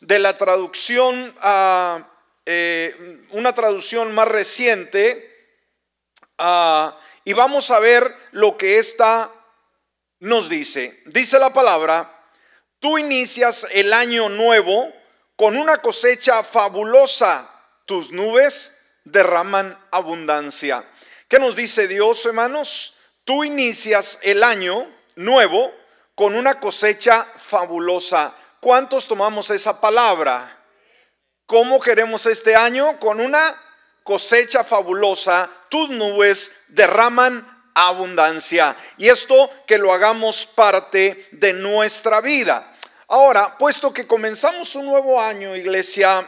de la traducción, a eh, una traducción más reciente, y vamos a ver lo que esta nos dice. Dice la palabra, tú inicias el año nuevo con una cosecha fabulosa, tus nubes derraman abundancia. ¿Qué nos dice Dios, hermanos? Tú inicias el año nuevo con una cosecha fabulosa. ¿Cuántos tomamos esa palabra? ¿Cómo queremos este año? Con una cosecha fabulosa, tus nubes derraman abundancia. Y esto que lo hagamos parte de nuestra vida. Ahora, puesto que comenzamos un nuevo año, iglesia,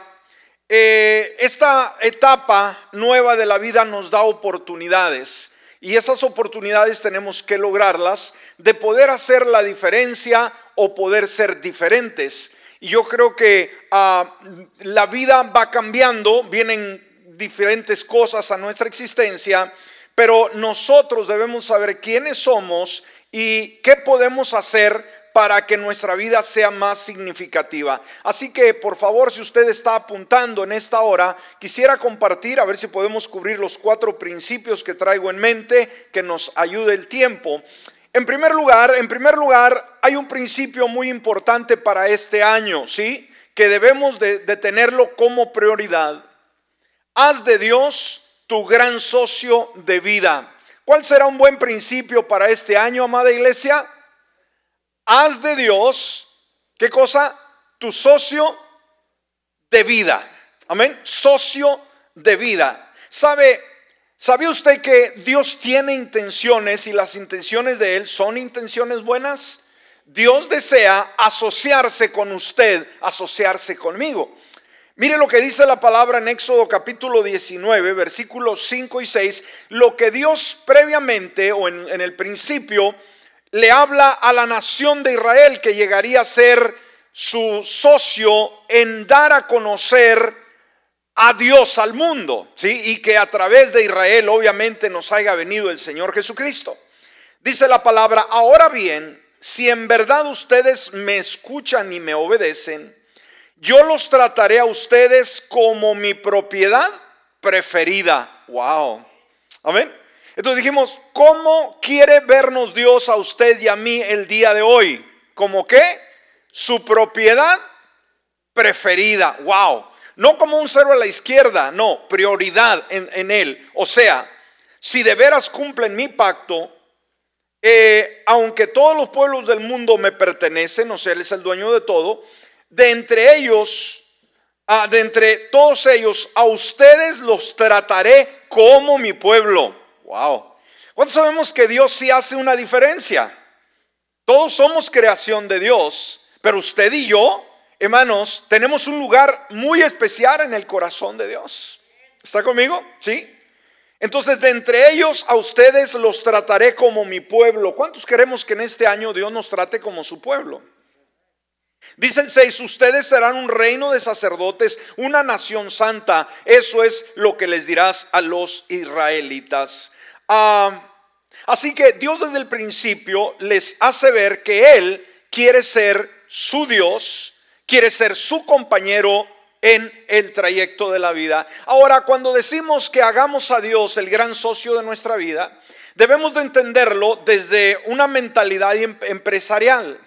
eh, esta etapa nueva de la vida nos da oportunidades. Y esas oportunidades tenemos que lograrlas de poder hacer la diferencia o poder ser diferentes. Y yo creo que ah, la vida va cambiando, vienen diferentes cosas a nuestra existencia, pero nosotros debemos saber quiénes somos y qué podemos hacer para que nuestra vida sea más significativa. Así que por favor, si usted está apuntando en esta hora, quisiera compartir, a ver si podemos cubrir los cuatro principios que traigo en mente, que nos ayude el tiempo. En primer lugar, en primer lugar, hay un principio muy importante para este año, ¿sí? Que debemos de, de tenerlo como prioridad. Haz de Dios tu gran socio de vida. ¿Cuál será un buen principio para este año, amada iglesia? haz de Dios, ¿qué cosa? Tu socio de vida. Amén. Socio de vida. ¿Sabe? ¿Sabe usted que Dios tiene intenciones y las intenciones de Él son intenciones buenas? Dios desea asociarse con usted, asociarse conmigo. Mire lo que dice la palabra en Éxodo capítulo 19, versículos 5 y 6. Lo que Dios previamente o en, en el principio le habla a la nación de Israel que llegaría a ser su socio en dar a conocer a Dios al mundo, ¿sí? Y que a través de Israel obviamente nos haya venido el Señor Jesucristo. Dice la palabra, ahora bien, si en verdad ustedes me escuchan y me obedecen, yo los trataré a ustedes como mi propiedad preferida. Wow. Amén. Entonces dijimos, ¿cómo quiere vernos Dios a usted y a mí el día de hoy? ¿Como qué? Su propiedad preferida. Wow. No como un cero a la izquierda, no, prioridad en, Él. O sea, si de veras cumplen mi pacto, eh, aunque todos los pueblos del mundo me pertenecen, o sea, Él es el dueño de todo, de entre ellos, ah, de entre todos ellos, a ustedes los trataré como mi pueblo. Wow. ¿Cuántos sabemos que Dios sí hace una diferencia? Todos somos creación de Dios, pero usted y yo, hermanos, tenemos un lugar muy especial en el corazón de Dios. ¿Está conmigo? ¿Sí? Entonces, de entre ellos a ustedes los trataré como mi pueblo. ¿Cuántos queremos que en este año Dios nos trate como su pueblo? Dicen seis, ustedes serán un reino de sacerdotes, una nación santa. Eso es lo que les dirás a los israelitas. Ah, así que Dios desde el principio les hace ver que Él quiere ser su Dios, quiere ser su compañero en el trayecto de la vida. Ahora, cuando decimos que hagamos a Dios el gran socio de nuestra vida, debemos de entenderlo desde una mentalidad em-, empresarial.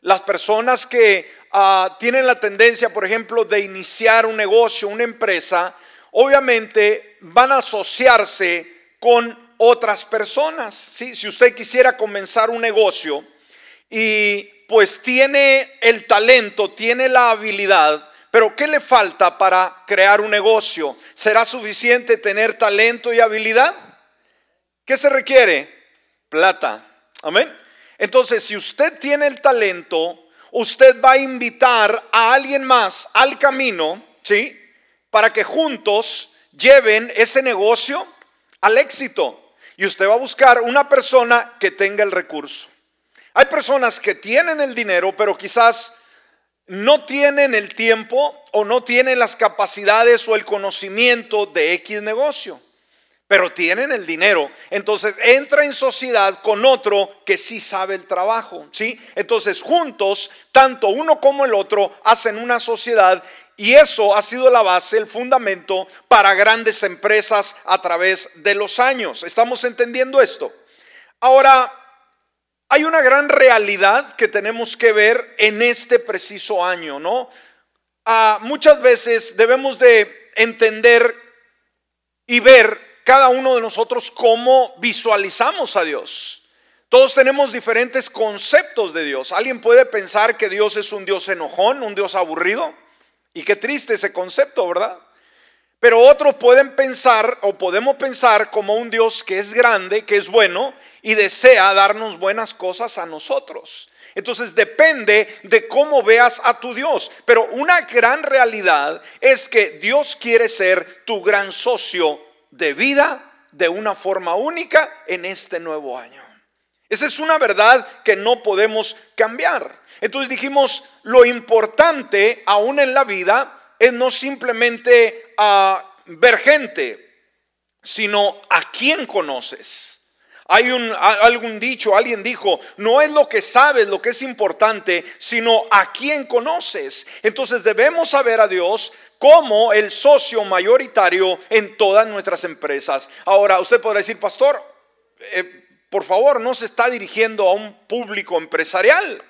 Las personas que ah, tienen la tendencia, por ejemplo, de iniciar un negocio, una empresa, obviamente van a asociarse con otras personas. Si usted quisiera comenzar un negocio y pues tiene el talento, tiene la habilidad, pero ¿qué le falta para crear un negocio? ¿Será suficiente tener talento y habilidad? ¿Qué se requiere? Plata. Amén. Entonces, si usted tiene el talento, usted va a invitar a alguien más al camino, ¿sí? Para que juntos lleven ese negocio al éxito. Y usted va a buscar una persona que tenga el recurso. Hay personas que tienen el dinero, pero quizás no tienen el tiempo o no tienen las capacidades o el conocimiento de X negocio. pero tienen el dinero. Entonces entra en sociedad con otro que sí sabe el trabajo, ¿sí? Entonces juntos, tanto uno como el otro hacen una sociedad y eso ha sido la base, el fundamento para grandes empresas a través de los años. ¿Estamos entendiendo esto? Ahora, hay una gran realidad que tenemos que ver en este preciso año, ¿no? Ah, muchas veces debemos de entender y ver cada uno de nosotros cómo visualizamos a Dios. Todos tenemos diferentes conceptos de Dios. Alguien puede pensar que Dios es un Dios enojón, un Dios aburrido. Y qué triste ese concepto, ¿verdad? Pero otros pueden pensar o podemos pensar como un Dios que es grande, que es bueno y desea darnos buenas cosas a nosotros. Entonces depende de cómo veas a tu Dios. Pero una gran realidad es que Dios quiere ser tu gran socio de vida de una forma única en este nuevo año. Esa es una verdad que no podemos cambiar. Entonces dijimos, lo importante aún en la vida es no simplemente ah, ver gente, sino a quién conoces. Hay un, algún dicho, alguien dijo, no es lo que sabes lo que es importante, sino a quién conoces. Entonces debemos saber a Dios como el socio mayoritario en todas nuestras empresas. Ahora, usted podrá decir, pastor, eh, por favor, no se está dirigiendo a un público empresarial.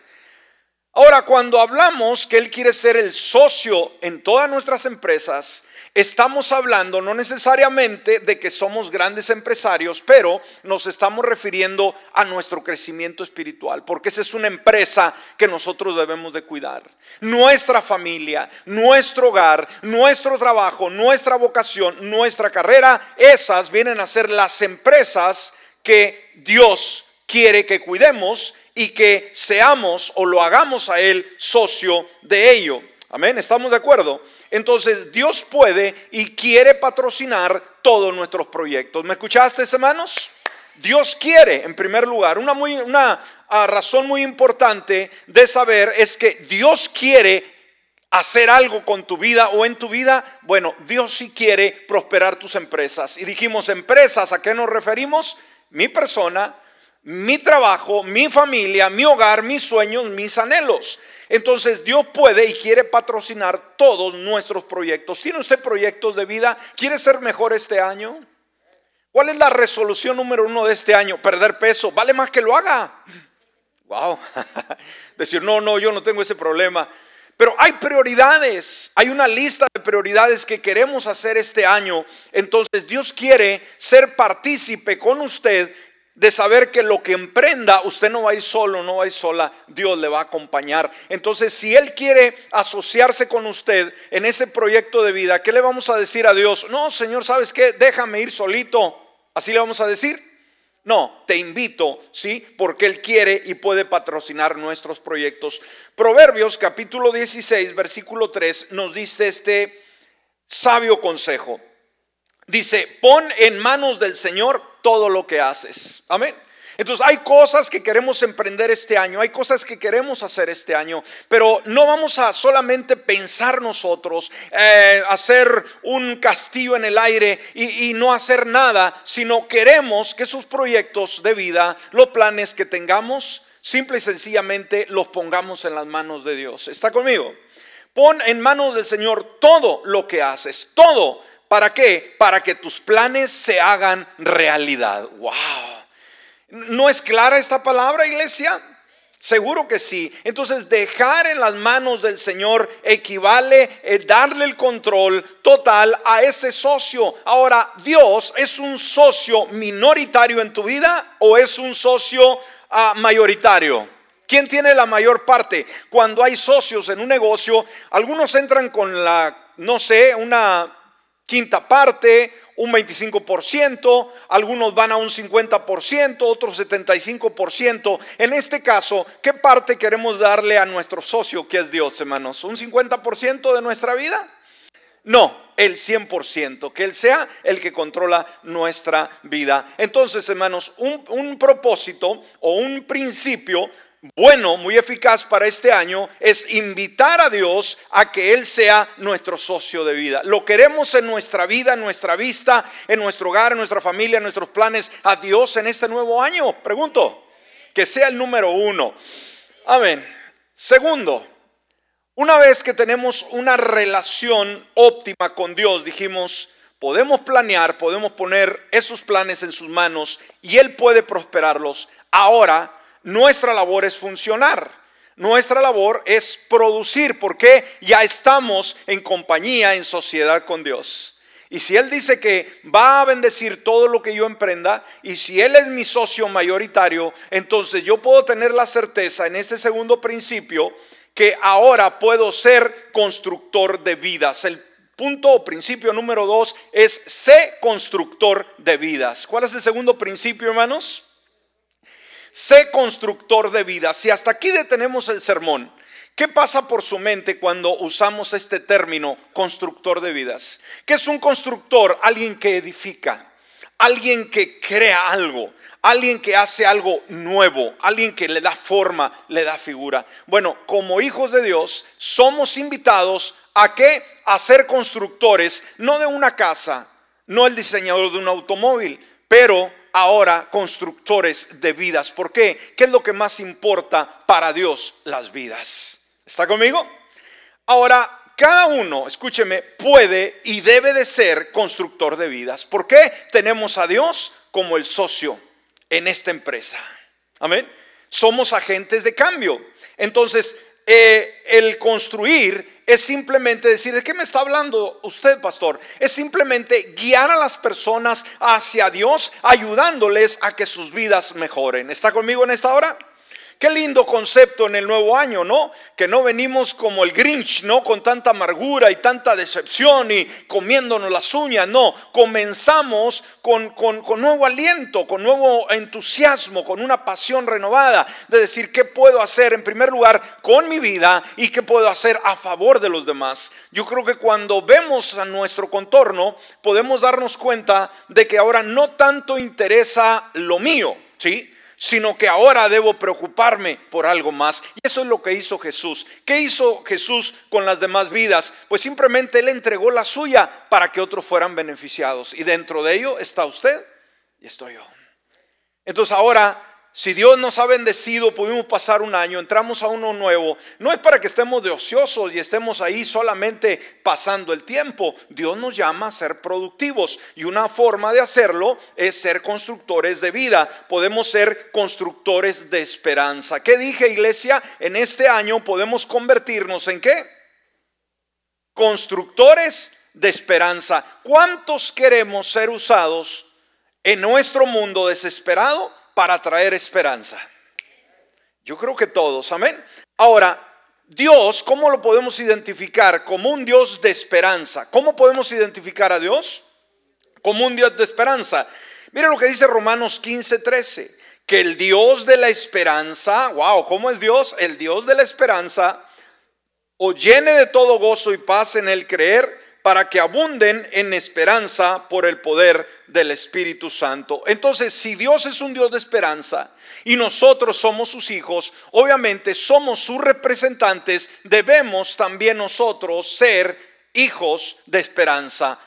Ahora, cuando hablamos que Él quiere ser el socio en todas nuestras empresas, estamos hablando no necesariamente de que somos grandes empresarios, pero nos estamos refiriendo a nuestro crecimiento espiritual, porque esa es una empresa que nosotros debemos de cuidar. Nuestra familia, nuestro hogar, nuestro trabajo, nuestra vocación, nuestra carrera, esas vienen a ser las empresas que Dios quiere que cuidemos y que seamos o lo hagamos a Él socio de ello. Amén, ¿estamos de acuerdo? Entonces Dios puede y quiere patrocinar todos nuestros proyectos. ¿Me escuchaste, hermanos? Dios quiere, en primer lugar, una, ah, razón muy importante de saber es que Dios quiere hacer algo con tu vida o en tu vida. Bueno, Dios sí quiere prosperar tus empresas. Y dijimos, empresas, ¿a qué nos referimos? Mi persona, mi trabajo, mi familia, mi hogar, mis sueños, mis anhelos. Entonces Dios puede y quiere patrocinar todos nuestros proyectos. ¿Tiene usted proyectos de vida? ¿Quiere ser mejor este año? ¿Cuál es la resolución número uno de este año? Perder peso. Vale más que lo haga. Wow. Decir, no, no, yo no tengo ese problema. Pero hay prioridades, hay una lista de prioridades que queremos hacer este año. Entonces Dios quiere ser partícipe con usted de saber que lo que emprenda, usted no va a ir solo, no va a ir sola, Dios le va a acompañar. Entonces, si Él quiere asociarse con usted en ese proyecto de vida, ¿qué le vamos a decir a Dios? No, Señor, ¿sabes qué? Déjame ir solito. ¿Así le vamos a decir? No, te invito, ¿sí? Porque Él quiere y puede patrocinar nuestros proyectos. Proverbios capítulo 16, versículo 3 nos dice este sabio consejo. Dice, pon en manos del Señor todo lo que haces. Amén. Entonces hay cosas que queremos emprender este año, hay cosas que queremos hacer este año, pero no vamos a solamente pensar nosotros, eh, hacer un castillo en el aire y, no hacer nada, sino queremos que esos proyectos de vida, los planes que tengamos, simple y sencillamente los pongamos en las manos de Dios. ¿Está conmigo? Pon en manos del Señor todo lo que haces, todo ¿Para qué? Para que tus planes se hagan realidad. ¡Wow! ¿No es clara esta palabra, iglesia? Seguro que sí. Entonces, dejar en las manos del Señor equivale a darle el control total a ese socio. Ahora, Dios es un socio minoritario en tu vida o es un socio ah, mayoritario. ¿Quién tiene la mayor parte? Cuando hay socios en un negocio, algunos entran con la, no sé, una quinta parte, un 25%, algunos van a un 50%, otros 75%. En este caso, ¿qué parte queremos darle a nuestro socio que es Dios, hermanos? ¿Un 50% de nuestra vida? No, el 100%, que Él sea el que controla nuestra vida. Entonces, hermanos, un, un propósito o un principio bueno, muy eficaz para este año es invitar a Dios a que Él sea nuestro socio de vida. Lo queremos en nuestra vida, en nuestra vista, en nuestro hogar, en nuestra familia, en nuestros planes, a Dios en este nuevo año. Pregunto, que sea el número uno. Amén. Segundo, una vez que tenemos una relación óptima con Dios, dijimos, podemos planear, podemos poner esos planes en sus manos y Él puede prosperarlos. Ahora, nuestra labor es funcionar. Nuestra labor es producir porque ya estamos en compañía, en sociedad con Dios. Y si Él dice que va a bendecir todo lo que yo emprenda, y si Él es mi socio mayoritario, entonces yo puedo tener la certeza en este segundo principio que ahora puedo ser constructor de vidas. El punto o principio número dos es sé constructor de vidas. ¿Cuál es el segundo principio, hermanos? Sé constructor de vida. Si hasta aquí detenemos el sermón, ¿qué pasa por su mente cuando usamos este término constructor de vidas? ¿Qué es un constructor? Alguien que edifica, alguien que crea algo, alguien que hace algo nuevo, alguien que le da forma, le da figura. Bueno, como hijos de Dios, somos invitados a que a ser constructores, no de una casa, no el diseñador de un automóvil, pero ahora constructores de vidas. ¿Por qué? ¿Qué es lo que más importa para Dios? Las vidas. ¿Está conmigo? Ahora, cada uno, escúcheme, puede y debe de ser constructor de vidas. ¿Por qué? Tenemos a Dios como el socio en esta empresa. Amén. Somos agentes de cambio. Entonces, eh, el construir es simplemente decir, ¿de qué me está hablando usted, pastor? Es simplemente guiar a las personas hacia Dios, ayudándoles a que sus vidas mejoren. ¿Está conmigo en esta hora? Qué lindo concepto en el nuevo año, ¿no? Que no venimos como el Grinch, ¿no? Con tanta amargura y tanta decepción y comiéndonos las uñas, no. Comenzamos con, con, con, nuevo aliento, con nuevo entusiasmo, con una pasión renovada de decir qué puedo hacer en primer lugar con mi vida y qué puedo hacer a favor de los demás. Yo creo que cuando vemos a nuestro contorno podemos darnos cuenta de que ahora no tanto interesa lo mío, ¿sí? Sino que ahora debo preocuparme por algo más. Y eso es lo que hizo Jesús. ¿Qué hizo Jesús con las demás vidas? Pues simplemente Él entregó la suya para que otros fueran beneficiados. Y dentro de ello está usted y estoy yo. Entonces ahora si Dios nos ha bendecido, pudimos pasar un año, entramos a uno nuevo, no es para que estemos de ociosos y estemos ahí solamente pasando el tiempo. Dios nos llama a ser productivos y una forma de hacerlo es ser constructores de vida. Podemos ser constructores de esperanza. ¿Qué dije, iglesia? En este año podemos convertirnos en qué? Constructores de esperanza. ¿Cuántos queremos ser usados en nuestro mundo desesperado? Para traer esperanza. Yo creo que todos, amén. Ahora, Dios, ¿cómo lo podemos identificar? Como un Dios de esperanza. ¿Cómo podemos identificar a Dios? Como un Dios de esperanza. Mira lo que dice Romanos 15, 13. Que el Dios de la esperanza, wow, ¿cómo es Dios? El Dios de la esperanza, o llene de todo gozo y paz en el creer para que abunden en esperanza por el poder del Espíritu Santo. Entonces, si Dios es un Dios de esperanza y nosotros somos sus hijos, obviamente somos sus representantes, debemos también nosotros ser hijos de esperanza.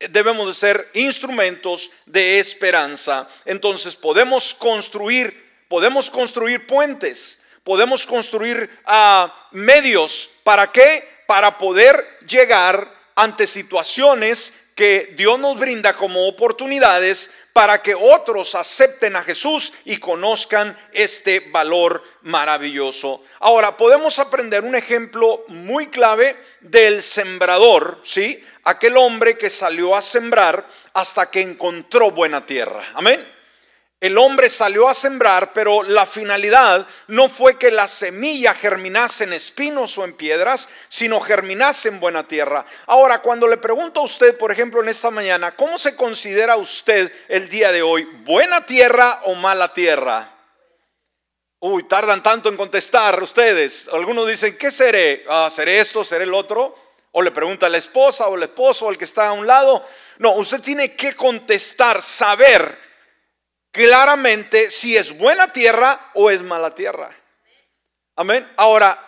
Debemos de ser instrumentos de esperanza. Entonces podemos construir, podemos construir puentes, podemos construir uh, medios. ¿Para qué? Para poder llegar ante situaciones que Dios nos brinda como oportunidades para que otros acepten a Jesús y conozcan este valor maravilloso. Ahora, podemos aprender un ejemplo muy clave del sembrador, ¿sí? Aquel hombre que salió a sembrar hasta que encontró buena tierra. Amén. El hombre salió a sembrar, pero la finalidad no fue que la semilla germinase en espinos o en piedras, sino germinase en buena tierra. Ahora, cuando le pregunto a usted, por ejemplo, en esta mañana, ¿cómo se considera usted el día de hoy? ¿Buena tierra o mala tierra? Uy, tardan tanto en contestar ustedes. Algunos dicen, ¿qué seré? Ah, ¿Seré esto? ¿Seré el otro? O le pregunta a la esposa o el esposo o el que está a un lado. No, usted tiene que contestar, saber claramente si es buena tierra o es mala tierra. Amén. Ahora,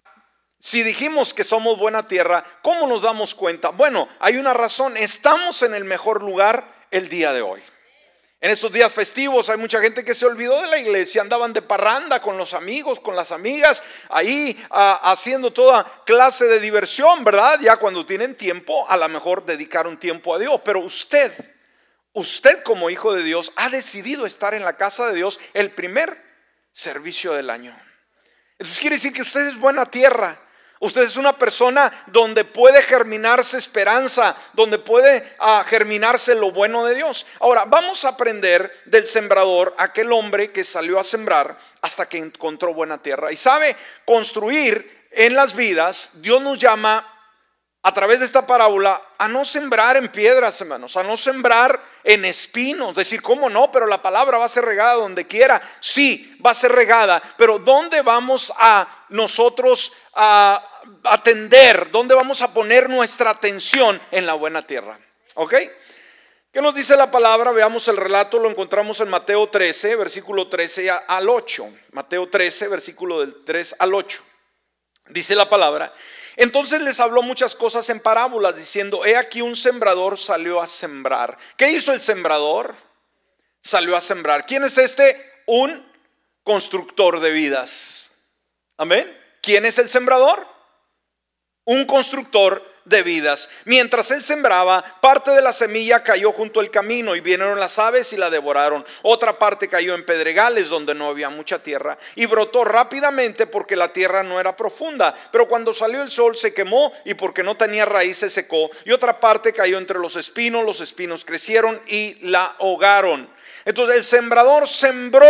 si dijimos que somos buena tierra, ¿cómo nos damos cuenta? Bueno, hay una razón. Estamos en el mejor lugar el día de hoy. En estos días festivos hay mucha gente que se olvidó de la iglesia, andaban de parranda con los amigos, con las amigas, ahí ah, haciendo toda clase de diversión, ¿verdad? Ya cuando tienen tiempo, a lo mejor dedicar un tiempo a Dios. Pero usted, usted como hijo de Dios, ha decidido estar en la casa de Dios el primer servicio del año. Entonces quiere decir que usted es buena tierra. Usted es una persona donde puede germinarse esperanza, donde puede ah, germinarse lo bueno de Dios. Ahora, vamos a aprender del sembrador, aquel hombre que salió a sembrar hasta que encontró buena tierra. Y sabe, construir en las vidas, Dios nos llama a través de esta parábola a no sembrar en piedras, hermanos, a no sembrar en espinos. Decir, ¿cómo no? Pero la palabra va a ser regada donde quiera. Sí, va a ser regada, pero ¿dónde vamos a nosotros a atender? ¿Dónde vamos a poner nuestra atención en la buena tierra? ¿Ok? ¿Qué nos dice la palabra? Veamos el relato, lo encontramos en Mateo 13, versículo 13 al 8. Mateo 13, versículo del 3 al 8. Dice la palabra. Entonces les habló muchas cosas en parábolas, diciendo, he aquí un sembrador salió a sembrar. ¿Qué hizo el sembrador? Salió a sembrar. ¿Quién es este? Un constructor de vidas. Amén. ¿Quién es el sembrador? Un constructor de vidas. Mientras él sembraba, parte de la semilla cayó junto al camino y vinieron las aves y la devoraron. Otra parte cayó en pedregales donde no había mucha tierra y brotó rápidamente porque la tierra no era profunda. Pero cuando salió el sol se quemó y porque no tenía raíz se secó. Y otra parte cayó entre los espinos, los espinos crecieron y la ahogaron. Entonces el sembrador sembró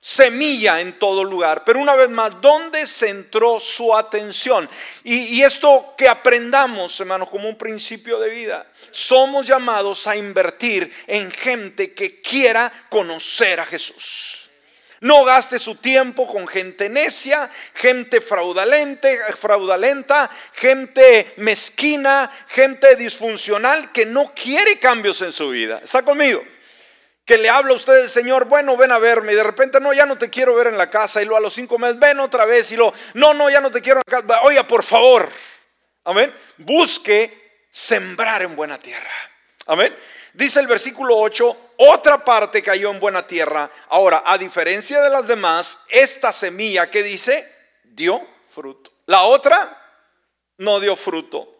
semilla en todo lugar. Pero una vez más, ¿dónde centró su atención? Y, esto que aprendamos, hermanos, como un principio de vida. Somos llamados a invertir en gente que quiera conocer a Jesús. No gaste su tiempo con gente necia, gente fraudulente, fraudulenta, gente mezquina, gente disfuncional que no quiere cambios en su vida. ¿Está conmigo? Que le habla a usted el Señor, bueno, ven a verme, y de repente, no, ya no te quiero ver en la casa, y luego a los cinco meses, ven otra vez, y lo, no, no, ya no te quiero en la casa, oiga, por favor, amén, busque sembrar en buena tierra, amén. Dice el versículo 8, otra parte cayó en buena tierra. Ahora, a diferencia de las demás, esta semilla que dice, dio fruto. La otra no dio fruto.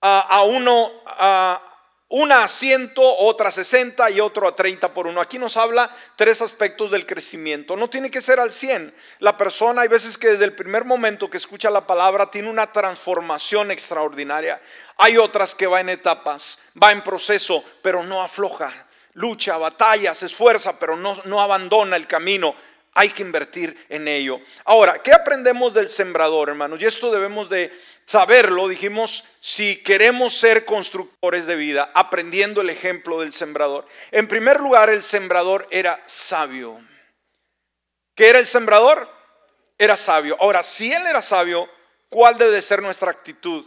a uno, a, una a ciento, otra a 60 y otro a 30 por uno. Aquí nos habla tres aspectos del crecimiento. No tiene que ser al 100. La persona hay veces que desde el primer momento que escucha la palabra tiene una transformación extraordinaria. Hay otras que va en etapas, va en proceso, pero no afloja. Lucha, batalla, se esfuerza, pero no, no abandona el camino hay que invertir en ello. Ahora, ¿qué aprendemos del sembrador, hermanos? Y esto debemos de saberlo. Dijimos, si queremos ser constructores de vida, aprendiendo el ejemplo del sembrador. En primer lugar, el sembrador era sabio. ¿Qué era el sembrador? Era sabio. Ahora, si él era sabio, ¿cuál debe ser nuestra actitud?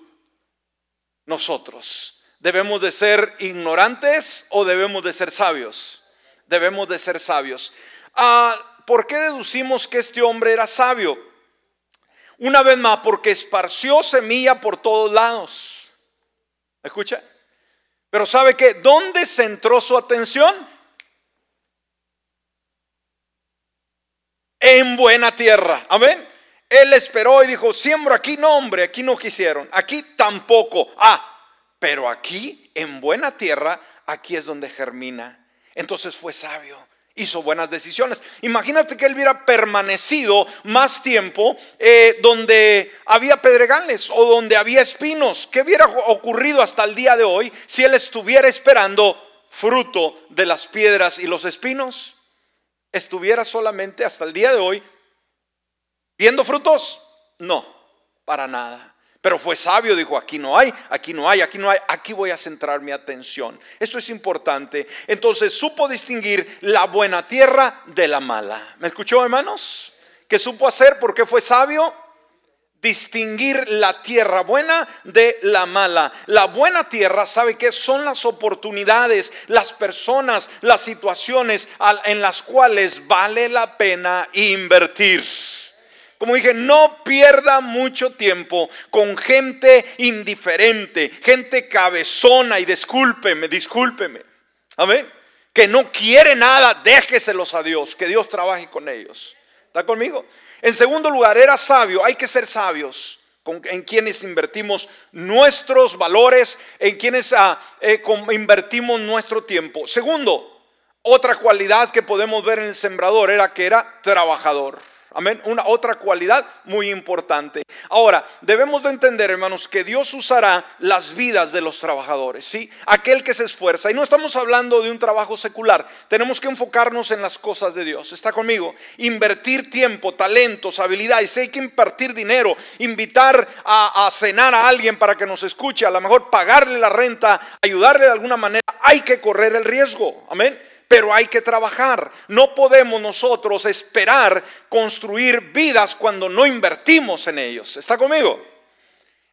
Nosotros. ¿Debemos de ser ignorantes o debemos de ser sabios? Debemos de ser sabios. Ah, ¿por qué deducimos que este hombre era sabio? Una vez más, porque esparció semilla por todos lados. ¿Escucha? Pero ¿sabe qué? ¿Dónde centró su atención? En buena tierra. Amén. Él esperó y dijo, siembro aquí, no hombre, aquí no quisieron, aquí tampoco. Ah, pero aquí, en buena tierra, aquí es donde germina. Entonces fue sabio hizo buenas decisiones. Imagínate que él hubiera permanecido más tiempo eh, donde había pedregales o donde había espinos. ¿Qué hubiera ocurrido hasta el día de hoy si él estuviera esperando fruto de las piedras y los espinos? ¿Estuviera solamente hasta el día de hoy viendo frutos? No, para nada. Pero fue sabio, dijo, aquí no hay, aquí no hay, aquí no hay, aquí voy a centrar mi atención. Esto es importante. Entonces supo distinguir la buena tierra de la mala. ¿Me escuchó, hermanos? ¿Qué supo hacer? porque fue sabio? Distinguir la tierra buena de la mala. La buena tierra, ¿sabe qué? Son las oportunidades, las personas, las situaciones en las cuales vale la pena invertir. Como dije, no pierda mucho tiempo con gente indiferente, gente cabezona y discúlpeme, discúlpeme. Amén. Que no quiere nada, déjeselos a Dios, que Dios trabaje con ellos. ¿Está conmigo? En segundo lugar, era sabio, hay que ser sabios en quienes invertimos nuestros valores, en quienes ah, eh, invertimos nuestro tiempo. Segundo, otra cualidad que podemos ver en el sembrador era que era trabajador. Amén. Una otra cualidad muy importante. Ahora, debemos de entender, hermanos, que Dios usará las vidas de los trabajadores, ¿sí? Aquel que se esfuerza. Y no estamos hablando de un trabajo secular. Tenemos que enfocarnos en las cosas de Dios. ¿Está conmigo? Invertir tiempo, talentos, habilidades. Hay que invertir dinero, invitar a, a cenar a alguien para que nos escuche, a lo mejor pagarle la renta, ayudarle de alguna manera. Hay que correr el riesgo. Amén pero hay que trabajar. No podemos nosotros esperar construir vidas cuando no invertimos en ellos. ¿Está conmigo?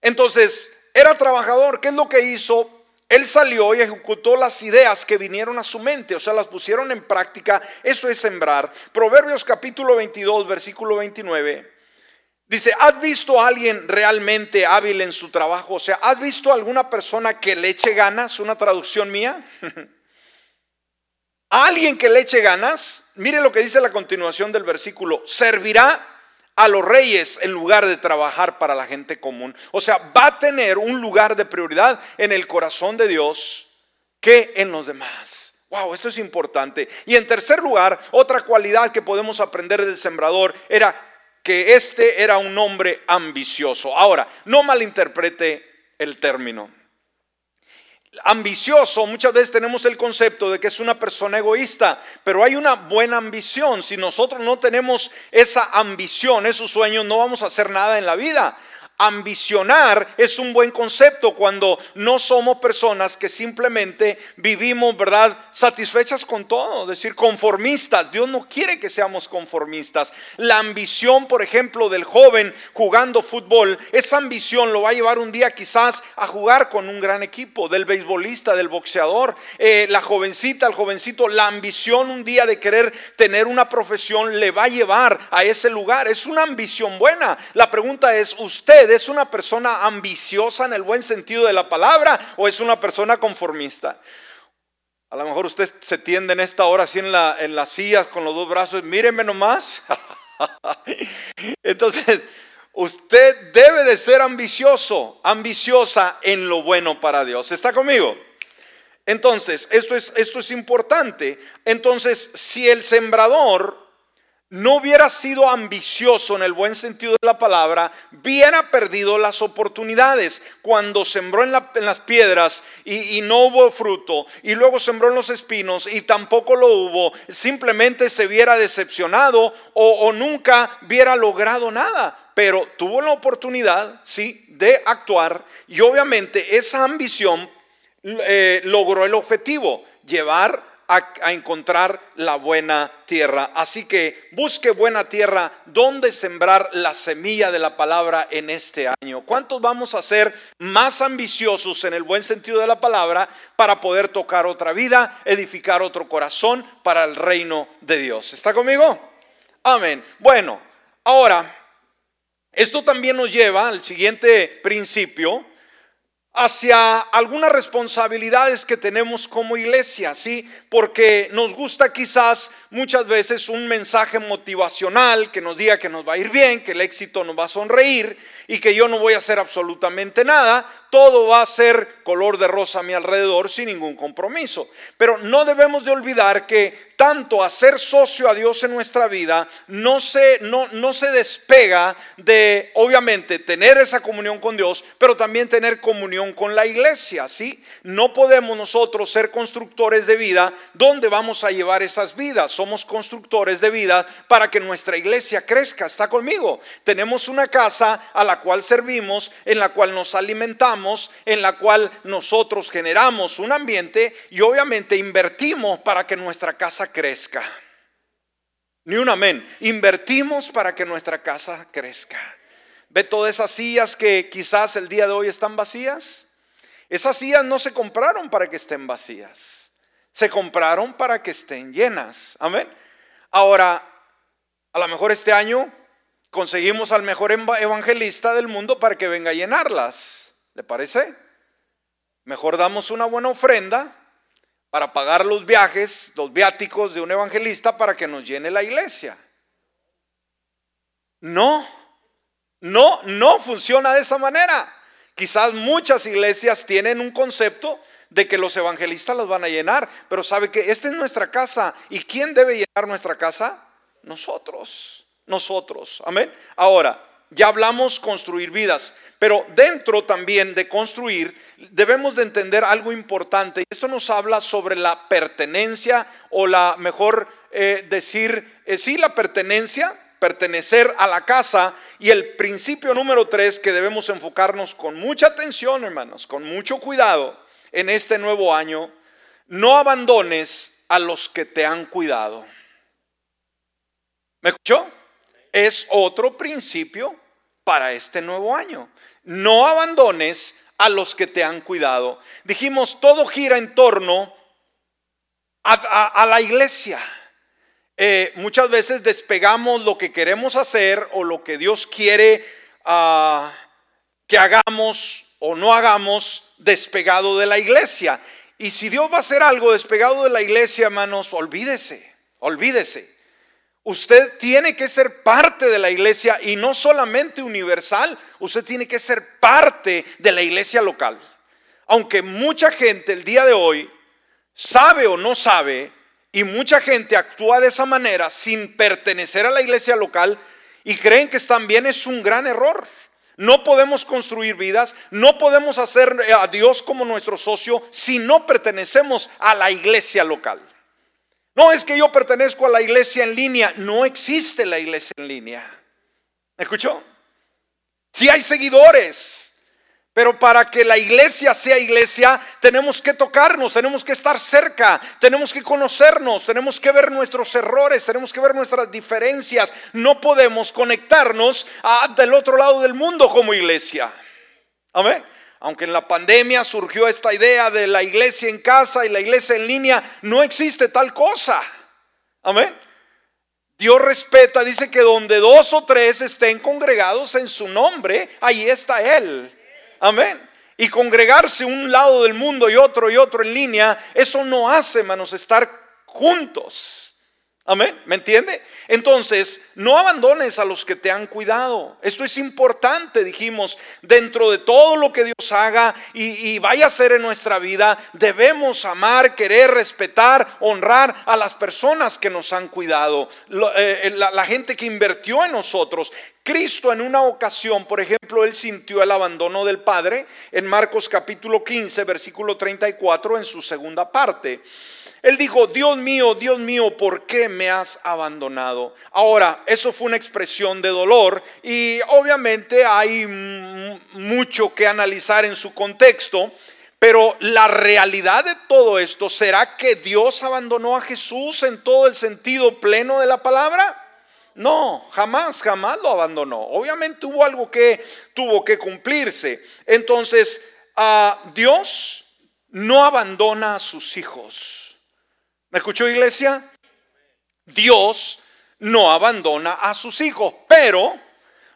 Entonces, era trabajador. ¿Qué es lo que hizo? Él salió y ejecutó las ideas que vinieron a su mente, o sea, las pusieron en práctica. Eso es sembrar. Proverbios capítulo 22, versículo 29. Dice, ¿has visto a alguien realmente hábil en su trabajo? O sea, ¿has visto a alguna persona que le eche ganas? Una traducción mía. alguien que le eche ganas, mire lo que dice la continuación del versículo, servirá a los reyes en lugar de trabajar para la gente común. O sea, va a tener un lugar de prioridad en el corazón de Dios que en los demás. Wow, esto es importante. Y en tercer lugar, otra cualidad que podemos aprender del sembrador era que este era un hombre ambicioso. Ahora, no malinterprete el término ambicioso, muchas veces tenemos el concepto de que es una persona egoísta, pero hay una buena ambición. Si nosotros no tenemos esa ambición, esos sueños, no vamos a hacer nada en la vida. Ambicionar es un buen concepto cuando no somos personas que simplemente vivimos, ¿verdad? Satisfechas con todo, es decir, conformistas. Dios no quiere que seamos conformistas. La ambición, por ejemplo, del joven jugando fútbol, esa ambición lo va a llevar un día quizás a jugar con un gran equipo, del beisbolista, del boxeador, eh, la jovencita, el jovencito, la ambición un día de querer tener una profesión le va a llevar a ese lugar. Es una ambición buena. La pregunta es, ¿usted es una persona ambiciosa en el buen sentido de la palabra o es una persona conformista? A lo mejor usted se tiende en esta hora así en, la, en las sillas con los dos brazos, míreme nomás. Entonces, usted debe de ser ambicioso, ambiciosa en lo bueno para Dios. ¿Está conmigo? Entonces, esto es, esto es importante. Entonces, si el sembrador no hubiera sido ambicioso en el buen sentido de la palabra, hubiera perdido las oportunidades. Cuando sembró en, las piedras y, no hubo fruto, y luego sembró en los espinos y tampoco lo hubo, simplemente se hubiera decepcionado o, nunca hubiera logrado nada. Pero tuvo la oportunidad, sí, de actuar y obviamente esa ambición eh, logró el objetivo, llevar a, encontrar la buena tierra. Así que busque buena tierra donde sembrar la semilla de la palabra en este año. ¿Cuántos vamos a ser más ambiciosos en el buen sentido de la palabra para poder tocar otra vida, edificar otro corazón para el reino de Dios? ¿Está conmigo? Amén. Bueno, ahora, esto también nos lleva al siguiente principio hacia algunas responsabilidades que tenemos como iglesia, ¿sí? Porque nos gusta quizás muchas veces un mensaje motivacional que nos diga que nos va a ir bien, que el éxito nos va a sonreír y que yo no voy a hacer absolutamente nada, todo va a ser color de rosa a mi alrededor sin ningún compromiso. Pero no debemos de olvidar que tanto hacer socio a Dios en nuestra vida no se, no, no se despega de, obviamente, tener esa comunión con Dios, pero también tener comunión con la iglesia, ¿sí? No podemos nosotros ser constructores de vida. ¿Dónde vamos a llevar esas vidas? Somos constructores de vida para que nuestra iglesia crezca. ¿Está conmigo? Tenemos una casa a la cual servimos, en la cual nos alimentamos, en la cual nosotros generamos un ambiente y obviamente invertimos para que nuestra casa crezca. Ni un amén. Invertimos para que nuestra casa crezca. ¿Ve todas esas sillas que quizás el día de hoy están vacías? Esas sillas no se compraron para que estén vacías. Se compraron para que estén llenas. Amén. Ahora, a lo mejor este año conseguimos al mejor evangelista del mundo para que venga a llenarlas. ¿Le parece? Mejor damos una buena ofrenda para pagar los viajes, los viáticos de un evangelista para que nos llene la iglesia. No, no, no funciona de esa manera. Quizás muchas iglesias tienen un concepto de que los evangelistas los van a llenar, pero sabe que esta es nuestra casa. ¿Y quién debe llenar nuestra casa? Nosotros, nosotros. Amén. Ahora, ya hablamos construir vidas, pero dentro también de construir debemos de entender algo importante. Esto nos habla sobre la pertenencia o la mejor eh, decir, eh, sí, la pertenencia, pertenecer a la casa. Y el principio número tres que debemos enfocarnos con mucha atención, hermanos, con mucho cuidado en este nuevo año, no abandones a los que te han cuidado. ¿Me escuchó? Es otro principio para este nuevo año. No abandones a los que te han cuidado. Dijimos, todo gira en torno a, la iglesia. Eh, muchas veces despegamos lo que queremos hacer o lo que Dios quiere ah, que hagamos o no hagamos despegado de la iglesia. Y si Dios va a hacer algo despegado de la iglesia, hermanos, olvídese, olvídese. Usted tiene que ser parte de la iglesia y no solamente universal, usted tiene que ser parte de la iglesia local. Aunque mucha gente el día de hoy sabe o no sabe, y mucha gente actúa de esa manera sin pertenecer a la iglesia local y creen que bien, es un gran error. No podemos construir vidas, no podemos hacer a Dios como nuestro socio si no pertenecemos a la iglesia local. No es que yo pertenezco a la iglesia en línea, no existe la iglesia en línea. ¿Escuchó? Si hay seguidores, pero para que la iglesia sea iglesia, tenemos que tocarnos, tenemos que estar cerca, tenemos que conocernos, tenemos que ver nuestros errores, tenemos que ver nuestras diferencias. No podemos conectarnos a, del otro lado del mundo como iglesia. Amén. Aunque en la pandemia surgió esta idea de la iglesia en casa y la iglesia en línea, no existe tal cosa. Amén. Dios respeta, dice que donde dos o tres estén congregados en su nombre, ahí está Él. Amén. Y congregarse un lado del mundo y otro y otro en línea, eso no hace, hermanos, estar juntos. Amén. ¿Me entiende? Entonces, no abandones a los que te han cuidado. Esto es importante, dijimos, dentro de todo lo que Dios haga y, vaya a hacer en nuestra vida, debemos amar, querer, respetar, honrar a las personas que nos han cuidado, eh, eh, la, la gente que invirtió en nosotros. Cristo en una ocasión, por ejemplo, él sintió el abandono del Padre en Marcos capítulo 15, versículo 34, en su segunda parte. Él dijo, Dios mío, Dios mío, ¿por qué me has abandonado? Ahora, eso fue una expresión de dolor y obviamente hay mucho que analizar en su contexto, pero la realidad de todo esto, ¿será que Dios abandonó a Jesús en todo el sentido pleno de la palabra? No, jamás, jamás lo abandonó. Obviamente hubo algo que tuvo que cumplirse. Entonces, ah, Dios no abandona a sus hijos. ¿Me escuchó iglesia? Dios no abandona a sus hijos, pero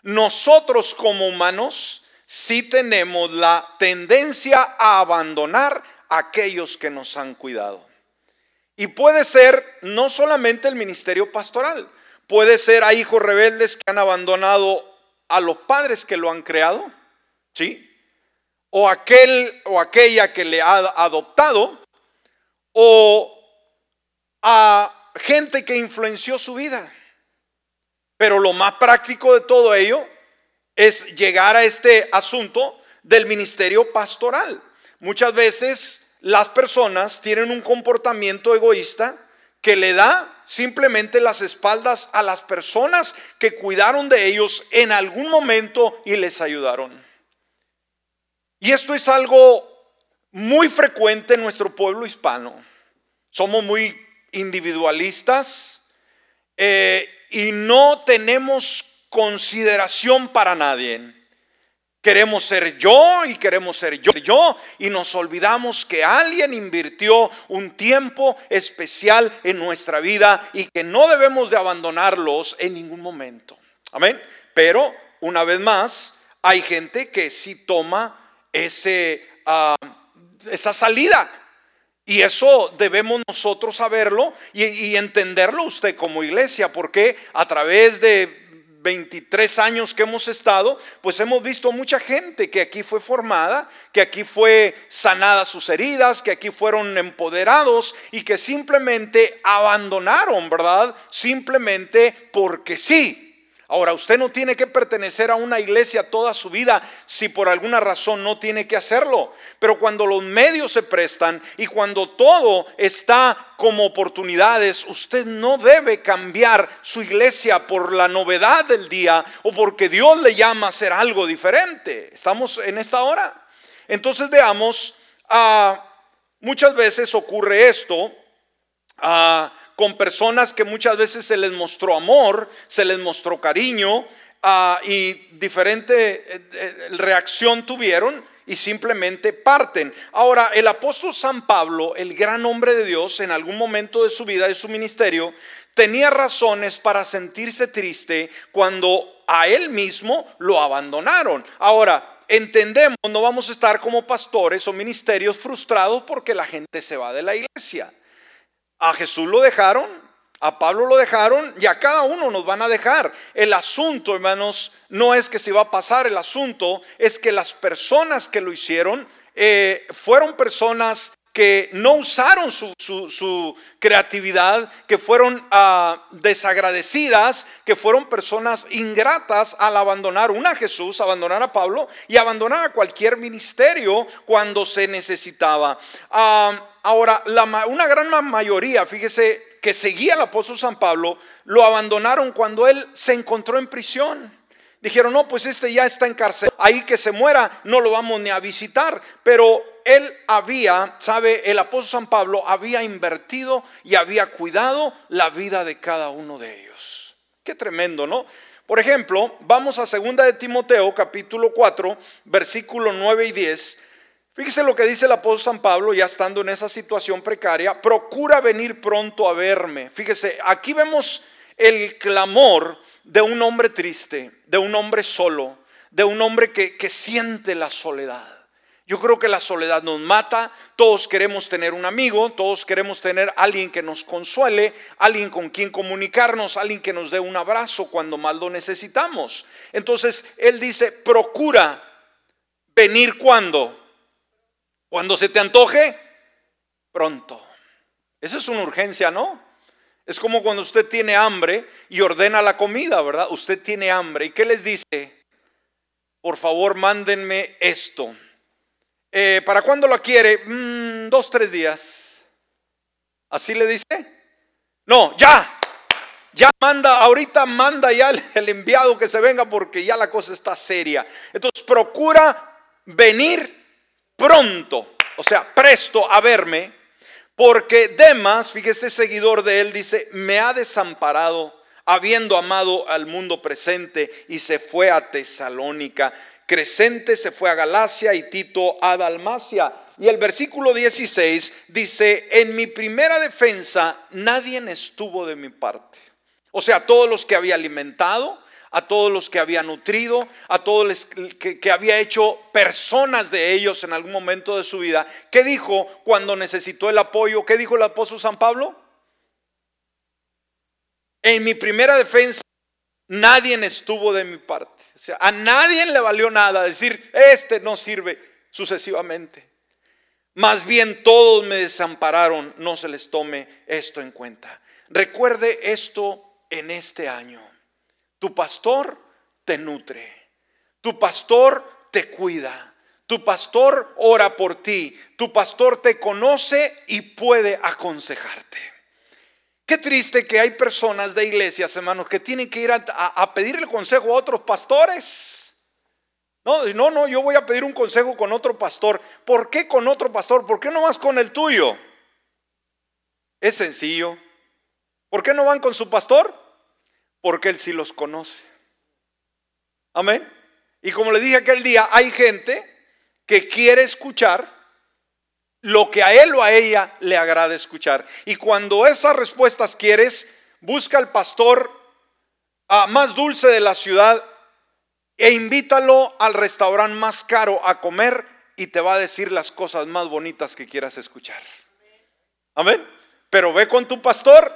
nosotros como humanos sí tenemos la tendencia a abandonar a aquellos que nos han cuidado. Y puede ser no solamente el ministerio pastoral, puede ser a hijos rebeldes que han abandonado a los padres que lo han creado, ¿sí? O aquel o aquella que le ha adoptado, o a gente que influenció su vida. Pero lo más práctico de todo ello es llegar a este asunto del ministerio pastoral. Muchas veces las personas tienen un comportamiento egoísta que le da simplemente las espaldas a las personas que cuidaron de ellos en algún momento y les ayudaron. Y esto es algo muy frecuente en nuestro pueblo hispano. Somos muy individualistas eh, y no tenemos consideración para nadie. Queremos ser yo y queremos ser yo, y nos olvidamos que alguien invirtió un tiempo especial en nuestra vida y que no debemos de abandonarlos en ningún momento. Amén. Pero, una vez más, hay gente que sí toma ese, ah, esa salida. Y eso debemos nosotros saberlo y, entenderlo usted como iglesia, porque a través de 23 años que hemos estado, pues hemos visto mucha gente que aquí fue formada, que aquí fue sanada sus heridas, que aquí fueron empoderados y que simplemente abandonaron, ¿verdad? Simplemente porque sí. Ahora, usted no tiene que pertenecer a una iglesia toda su vida si por alguna razón no tiene que hacerlo. Pero cuando los medios se prestan y cuando todo está como oportunidades, usted no debe cambiar su iglesia por la novedad del día o porque Dios le llama a hacer algo diferente. ¿Estamos en esta hora? Entonces veamos, ah, muchas veces ocurre esto. Ah, con personas que muchas veces se les mostró amor, se les mostró cariño ah, y diferente eh, eh, reacción tuvieron y simplemente parten. Ahora, el apóstol San Pablo, el gran hombre de Dios, en algún momento de su vida, de su ministerio, tenía razones para sentirse triste cuando a él mismo lo abandonaron. Ahora, entendemos, no vamos a estar como pastores o ministerios frustrados porque la gente se va de la iglesia. A Jesús lo dejaron, a Pablo lo dejaron y a cada uno nos van a dejar. El asunto, hermanos, no es que se va a pasar, el asunto es que las personas que lo hicieron eh, fueron personas que no usaron su, creatividad, que fueron ah, desagradecidas, que fueron personas ingratas al abandonar una a Jesús, abandonar a Pablo y abandonar a cualquier ministerio cuando se necesitaba. Ah, ahora, una gran mayoría, fíjese, que seguía al apóstol San Pablo, lo abandonaron cuando él se encontró en prisión. Dijeron, no, pues este ya está en cárcel, ahí que se muera, no lo vamos ni a visitar. Pero él había, sabe, el apóstol San Pablo había invertido y había cuidado la vida de cada uno de ellos. Qué tremendo, ¿no? Por ejemplo, vamos a segunda de Timoteo, capítulo 4, versículo 9 y 10. Fíjese lo que dice el apóstol San Pablo, ya estando en esa situación precaria, procura venir pronto a verme. Fíjese, aquí vemos el clamor de un hombre triste, de un hombre solo, de un hombre que, que siente la soledad. Yo creo que la soledad nos mata, todos queremos tener un amigo, todos queremos tener alguien que nos consuele, alguien con quien comunicarnos, alguien que nos dé un abrazo cuando más lo necesitamos. Entonces, Él dice, procura venir cuando, cuando se te antoje, pronto. Esa es una urgencia, ¿no? Es como cuando usted tiene hambre y ordena la comida, ¿verdad? Usted tiene hambre. ¿Y qué les dice? Por favor, mándenme esto eh, ¿Para cuándo lo quiere? Mm, dos, tres días. ¿Así le dice? No, ya. Ya manda, ahorita manda ya el, enviado que se venga porque ya la cosa está seria. Entonces procura venir pronto, o sea, presto a verme, porque Demas, fíjese, seguidor de él, dice, me ha desamparado habiendo amado al mundo presente y se fue a Tesalónica. Crescente se fue a Galacia y Tito a Dalmacia. Y el versículo 16 dice, en mi primera defensa nadie estuvo de mi parte. O sea, todos los que había alimentado, a todos los que había nutrido, a todos los que, que, había hecho personas de ellos en algún momento de su vida. ¿Qué dijo cuando necesitó el apoyo? ¿Qué dijo el apóstol San Pablo? En mi primera defensa nadie estuvo de mi parte. O sea, a nadie le valió nada decir, este no sirve sucesivamente. Más bien todos me desampararon, no se les tome esto en cuenta. Recuerde esto en este año. Tu pastor te nutre, tu pastor te cuida, tu pastor ora por ti, tu pastor te conoce y puede aconsejarte. Qué triste que hay personas de iglesias, hermanos, que tienen que ir a, pedirle consejo a otros pastores. No, no, no, yo voy a pedir un consejo con otro pastor. ¿Por qué con otro pastor? ¿Por qué no vas con el tuyo? Es sencillo. ¿Por qué no van con su pastor? Porque él sí los conoce. Amén. Y como le dije aquel día, hay gente que quiere escuchar lo que a él o a ella le agrada escuchar. Y cuando esas respuestas quieres, busca al pastor ah, más dulce de la ciudad e invítalo al restaurante más caro a comer y te va a decir las cosas más bonitas que quieras escuchar. Amén. Pero ve con tu pastor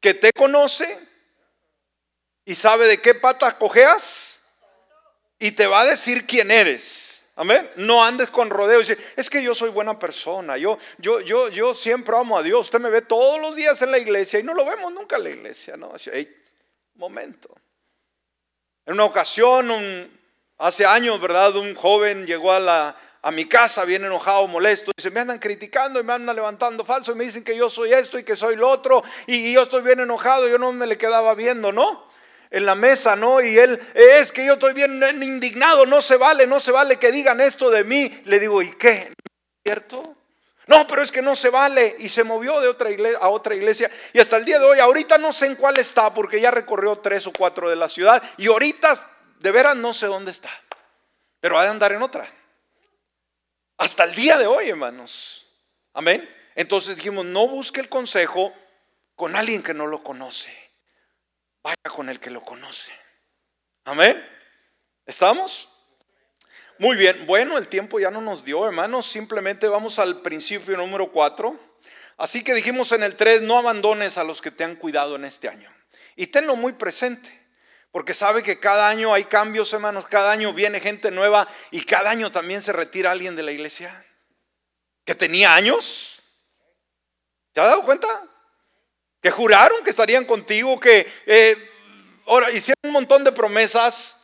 que te conoce y sabe de qué pata cojeas y te va a decir quién eres. Amén. No andes con rodeos. Es que yo soy buena persona. Yo, yo, yo, yo siempre amo a Dios. Usted me ve todos los días en la iglesia y no lo vemos nunca en la iglesia. No, momento. En una ocasión, hace años, ¿verdad? Un joven llegó a, la, mi casa bien enojado, molesto. Y se me andan criticando y me andan levantando falso y me dicen que yo soy esto y que soy lo otro. Y, yo estoy bien enojado. Yo no me le quedaba viendo, ¿no? En la mesa, ¿no? Y él, es que yo estoy bien indignado. No se vale, no se vale que digan esto de mí. Le digo, ¿y qué? ¿Es cierto? No, pero es que no se vale. Y se movió de otra iglesia a otra iglesia. Y hasta el día de hoy, ahorita no sé en cuál está, porque ya recorrió tres o cuatro de la ciudad. Y ahorita, de veras, no sé dónde está. Pero ha de andar en otra. Hasta el día de hoy, hermanos. Amén. Entonces dijimos, no busque el consejo con alguien que no lo conoce. Vaya con el que lo conoce. Amén. ¿Estamos? Muy bien, bueno, el tiempo ya no nos dio, hermanos. Simplemente vamos al principio número 4. Así que dijimos en el 3, no abandones a los que te han cuidado en este año. Y tenlo muy presente, porque sabe que cada año hay cambios, hermanos, cada año viene gente nueva y cada año también se retira alguien de la iglesia que tenía años. ¿Te has dado cuenta? Que juraron que estarían contigo, que eh, ahora hicieron un montón de promesas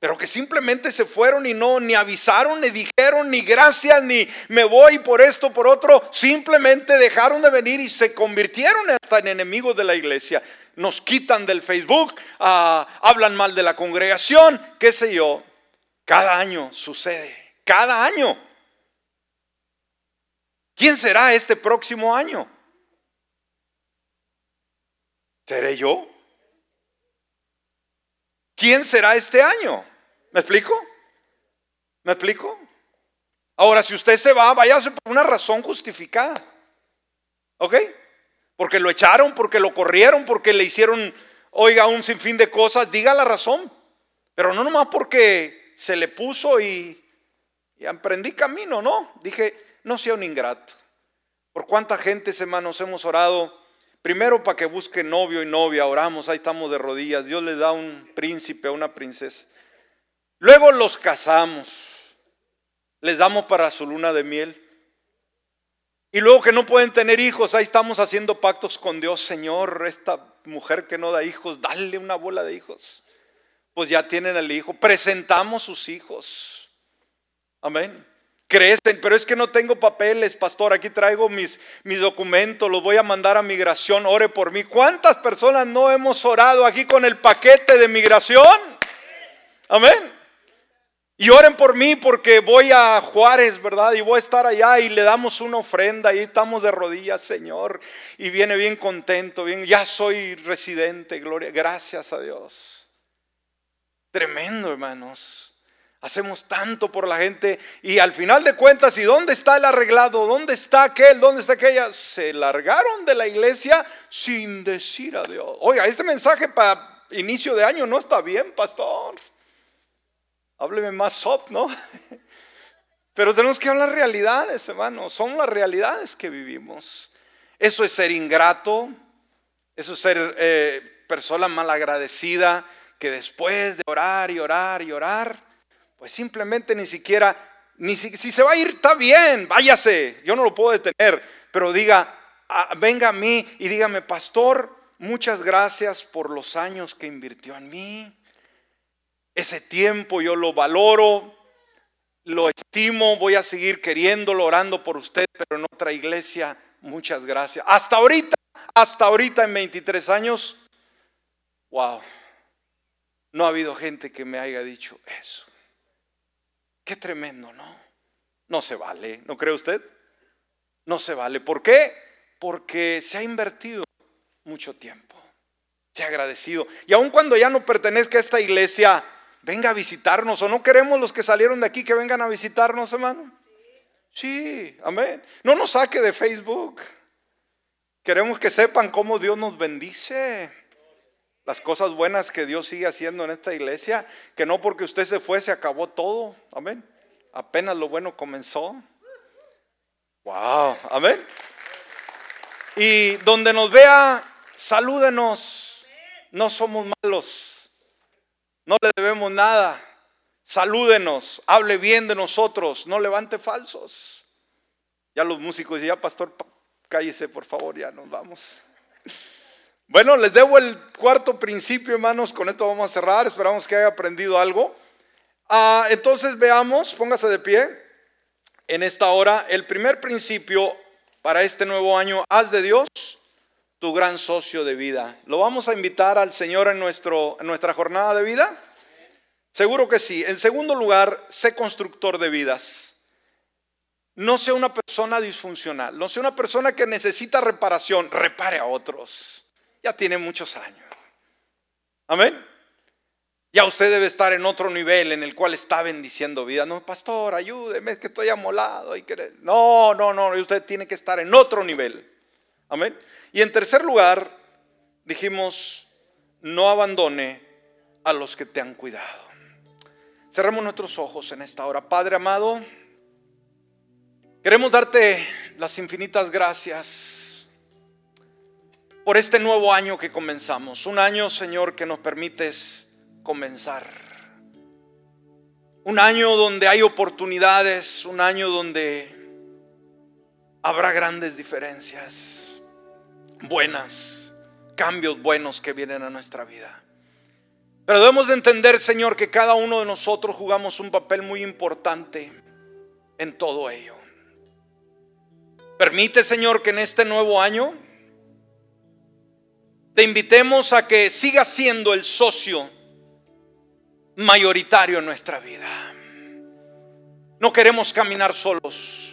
pero que simplemente se fueron y no, ni avisaron, ni dijeron, ni gracias, ni me voy por esto, por otro, simplemente dejaron de venir y se convirtieron hasta en enemigos de la iglesia. Nos quitan del Facebook, ah, hablan mal de la congregación, qué sé yo. Cada año sucede, cada año. ¿Quién será este próximo año? ¿Seré yo? ¿Quién será este año? ¿Me explico? ¿Me explico? Ahora, si usted se va, váyase por una razón justificada. ¿Ok? Porque lo echaron, porque lo corrieron, porque le hicieron, oiga, un sinfín de cosas, diga la razón. Pero no nomás porque se le puso y, y emprendí camino, no. Dije, no sea un ingrato. Por cuánta gente, hermanos, hemos orado. Primero para que busque novio y novia, oramos, ahí estamos de rodillas. Dios le da un príncipe, a una princesa. Luego los casamos, les damos para su luna de miel. Y luego que no pueden tener hijos, ahí estamos haciendo pactos con Dios, Señor, esta mujer que no da hijos, dale una bola de hijos. Pues ya tienen el hijo, presentamos sus hijos. Amén. Crecen, pero es que no tengo papeles, pastor. Aquí traigo mis, mis documentos, los voy a mandar a migración. Ore por mí. ¿Cuántas personas no hemos orado aquí con el paquete de migración? Amén. Y oren por mí porque voy a Juárez, ¿verdad? Y voy a estar allá y le damos una ofrenda y estamos de rodillas, Señor. Y viene bien contento, bien, ya soy residente, gloria, gracias a Dios. Tremendo, hermanos. Hacemos tanto por la gente y al final de cuentas, ¿y dónde está el arreglado? ¿Dónde está aquel? ¿Dónde está aquella? Se largaron de la iglesia sin decir a Dios. Oiga, este mensaje para inicio de año no está bien, pastor. Hábleme más soft, ¿no? Pero tenemos que hablar realidades, hermano. Son las realidades que vivimos. Eso es ser ingrato. Eso es ser eh, persona malagradecida que después de orar y orar y orar, pues simplemente ni siquiera, ni si, se va a ir, está bien, váyase. Yo no lo puedo detener. Pero diga, ah, venga a mí y dígame, pastor, muchas gracias por los años que invirtió en mí. Ese tiempo yo lo valoro, lo estimo, voy a seguir queriéndolo, orando por usted, pero en otra iglesia, muchas gracias. Hasta ahorita, hasta ahorita en 23 años, wow, no ha habido gente que me haya dicho eso. Qué tremendo, ¿no? No se vale, ¿no cree usted? No se vale. ¿Por qué? Porque se ha invertido mucho tiempo. Se ha agradecido. Y aun cuando ya no pertenezca a esta iglesia, venga a visitarnos. ¿O no queremos los que salieron de aquí que vengan a visitarnos, hermano? Sí, amén. No nos saque de Facebook. Queremos que sepan cómo Dios nos bendice. Las cosas buenas que Dios sigue haciendo en esta iglesia, que no porque usted se fue se acabó todo. Amén. Apenas lo bueno comenzó. Wow, amén. Y donde nos vea, salúdenos. No somos malos. No le debemos nada. Salúdenos, hable bien de nosotros, no levante falsos. Ya los músicos, ya pastor, cállese por favor, ya nos vamos. Bueno, les debo el cuarto principio, hermanos. Con esto vamos a cerrar. Esperamos que haya aprendido algo. Ah, entonces veamos, póngase de pie en esta hora. El primer principio para este nuevo año, haz de Dios tu gran socio de vida. ¿Lo vamos a invitar al Señor en, nuestro, en nuestra jornada de vida? Seguro que sí. En segundo lugar, sé constructor de vidas. No sea una persona disfuncional, no sea una persona que necesita reparación, repare a otros ya tiene muchos años. Amén. Ya usted debe estar en otro nivel en el cual está bendiciendo vida. No, pastor, ayúdeme, que estoy amolado. Y que... No, no, no, usted tiene que estar en otro nivel. Amén. Y en tercer lugar, dijimos, no abandone a los que te han cuidado. Cerremos nuestros ojos en esta hora. Padre amado, queremos darte las infinitas gracias por este nuevo año que comenzamos. Un año, Señor, que nos permites comenzar. Un año donde hay oportunidades, un año donde habrá grandes diferencias, buenas, cambios buenos que vienen a nuestra vida. Pero debemos de entender, Señor, que cada uno de nosotros jugamos un papel muy importante en todo ello. Permite, Señor, que en este nuevo año te invitemos a que sigas siendo el socio mayoritario en nuestra vida. No queremos caminar solos.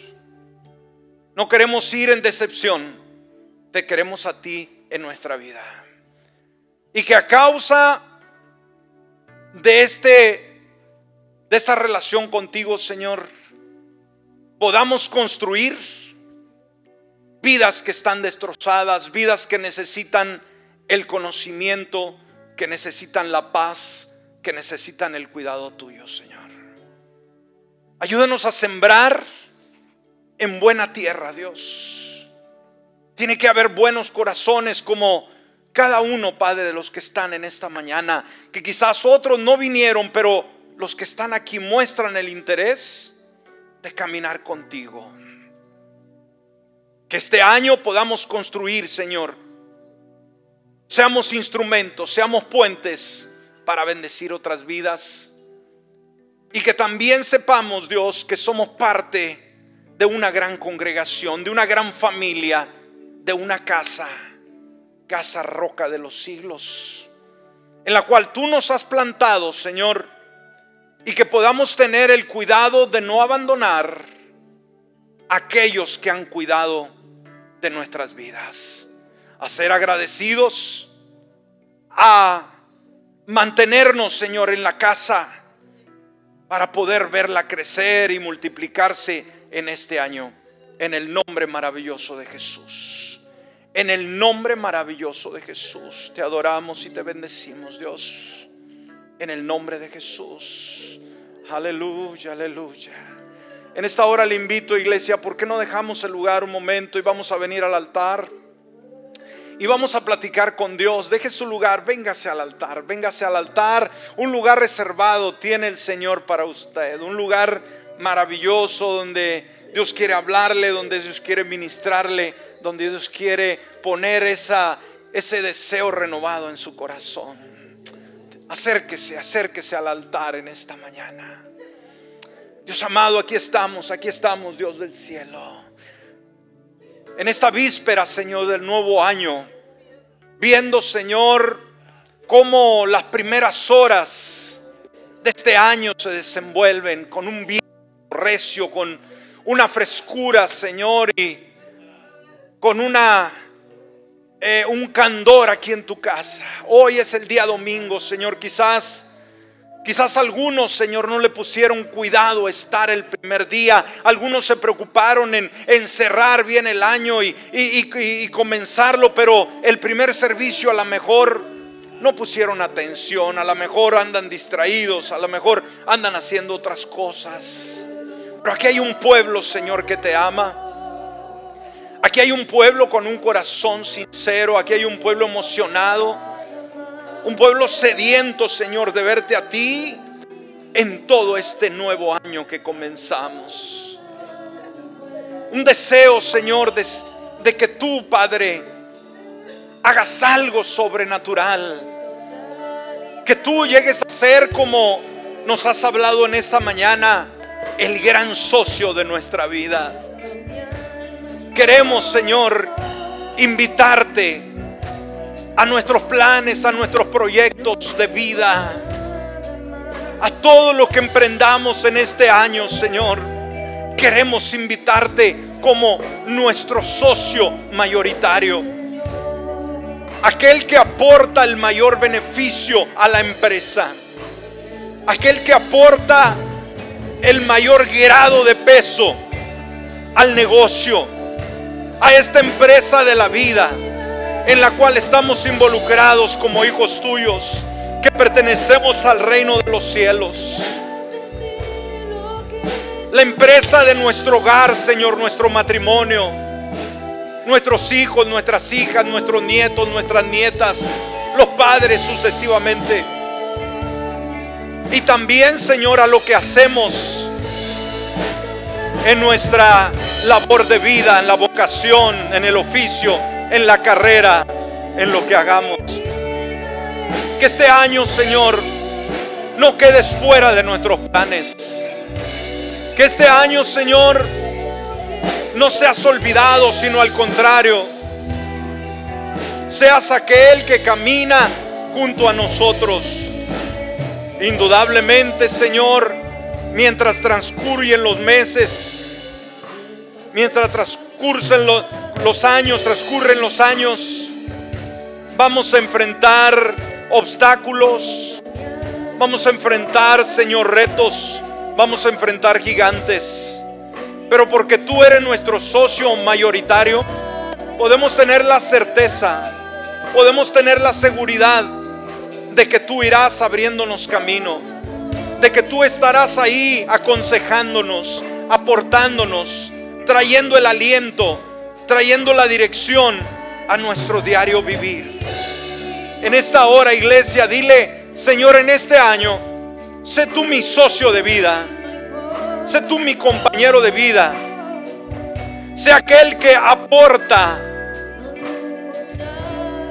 No queremos ir en decepción. Te queremos a ti en nuestra vida. Y que a causa de este de esta relación contigo, Señor, podamos construir vidas que están destrozadas, vidas que necesitan el conocimiento, que necesitan la paz, que necesitan el cuidado tuyo, Señor. Ayúdanos a sembrar en buena tierra, Dios. Tiene que haber buenos corazones como cada uno, Padre, de los que están en esta mañana, que quizás otros no vinieron, pero los que están aquí muestran el interés de caminar contigo. Que este año podamos construir, Señor, Seamos instrumentos, seamos puentes para bendecir otras vidas. Y que también sepamos, Dios, que somos parte de una gran congregación, de una gran familia, de una casa, casa roca de los siglos, en la cual tú nos has plantado, Señor, y que podamos tener el cuidado de no abandonar a aquellos que han cuidado de nuestras vidas a ser agradecidos, a mantenernos, Señor, en la casa para poder verla crecer y multiplicarse en este año. En el nombre maravilloso de Jesús. En el nombre maravilloso de Jesús. Te adoramos y te bendecimos, Dios. En el nombre de Jesús. Aleluya, aleluya. En esta hora le invito, iglesia, ¿por qué no dejamos el lugar un momento y vamos a venir al altar? Y vamos a platicar con Dios. Deje su lugar, véngase al altar, véngase al altar. Un lugar reservado tiene el Señor para usted, un lugar maravilloso donde Dios quiere hablarle, donde Dios quiere ministrarle, donde Dios quiere poner ese deseo renovado en su corazón. Acérquese, acérquese al altar en esta mañana. Dios amado, aquí estamos, aquí estamos, Dios del cielo en esta víspera, Señor, del nuevo año, viendo, Señor, cómo las primeras horas de este año se desenvuelven con un viento recio, con una frescura, Señor, y con una eh, un candor aquí en tu casa. Hoy es el día domingo, Señor, quizás Quizás algunos, Señor, no le pusieron cuidado estar el primer día. Algunos se preocuparon en, cerrar bien el año y, y comenzarlo, pero el primer servicio a lo mejor no pusieron atención, a lo mejor andan distraídos, a lo mejor andan haciendo otras cosas. Pero aquí hay un pueblo, Señor, que te ama. Aquí hay un pueblo con un corazón sincero, aquí hay un pueblo emocionado, un pueblo sediento, Señor, de verte a ti en todo este nuevo año que comenzamos. Un deseo, Señor, de, que tú, Padre, hagas algo sobrenatural. Que tú llegues a ser como nos has hablado en esta mañana, el gran socio de nuestra vida. Queremos, Señor, invitarte a nuestros planes, a nuestros proyectos de vida, a todo lo que emprendamos en este año, Señor. Queremos invitarte como nuestro socio mayoritario. Aquel que aporta el mayor beneficio a la empresa, aquel que aporta el mayor grado de peso al negocio, a esta empresa de la vida en la cual estamos involucrados como hijos tuyos, que pertenecemos al reino de los cielos. La empresa de nuestro hogar, Señor, nuestro matrimonio nuestros hijos, nuestras hijas, nuestros nietos, nuestras nietas, los padres sucesivamente. Y también, Señor, a lo que hacemos en nuestra labor de vida, en la vocación, en el oficio, en la carrera, en lo que hagamos. Que este año, Señor, no quedes fuera de nuestros planes. Que este año, Señor, no seas olvidado, sino al contrario, seas aquel que camina junto a nosotros. Indudablemente, Señor, mientras transcurren los meses, mientras transcurren los, los años, transcurren los años, vamos a enfrentar obstáculos, vamos a enfrentar, Señor, retos, vamos a enfrentar gigantes. Pero porque tú eres nuestro socio mayoritario, podemos tener la certeza, podemos tener la seguridad de que tú irás abriéndonos camino, de que tú estarás ahí aconsejándonos, aportándonos, trayendo el aliento, trayendo la dirección a nuestro diario vivir. En esta hora, iglesia, dile, Señor, en este año, sé tú mi socio de vida Sé tú mi compañero de vida. Sé aquel que aporta